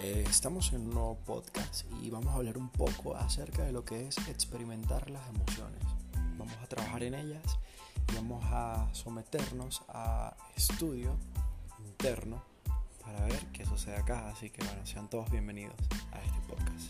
Eh, estamos en un nuevo podcast y vamos a hablar un poco acerca de lo que es experimentar las emociones. Vamos a trabajar en ellas y vamos a someternos a estudio interno para ver qué sucede acá. Así que bueno, sean todos bienvenidos a este podcast.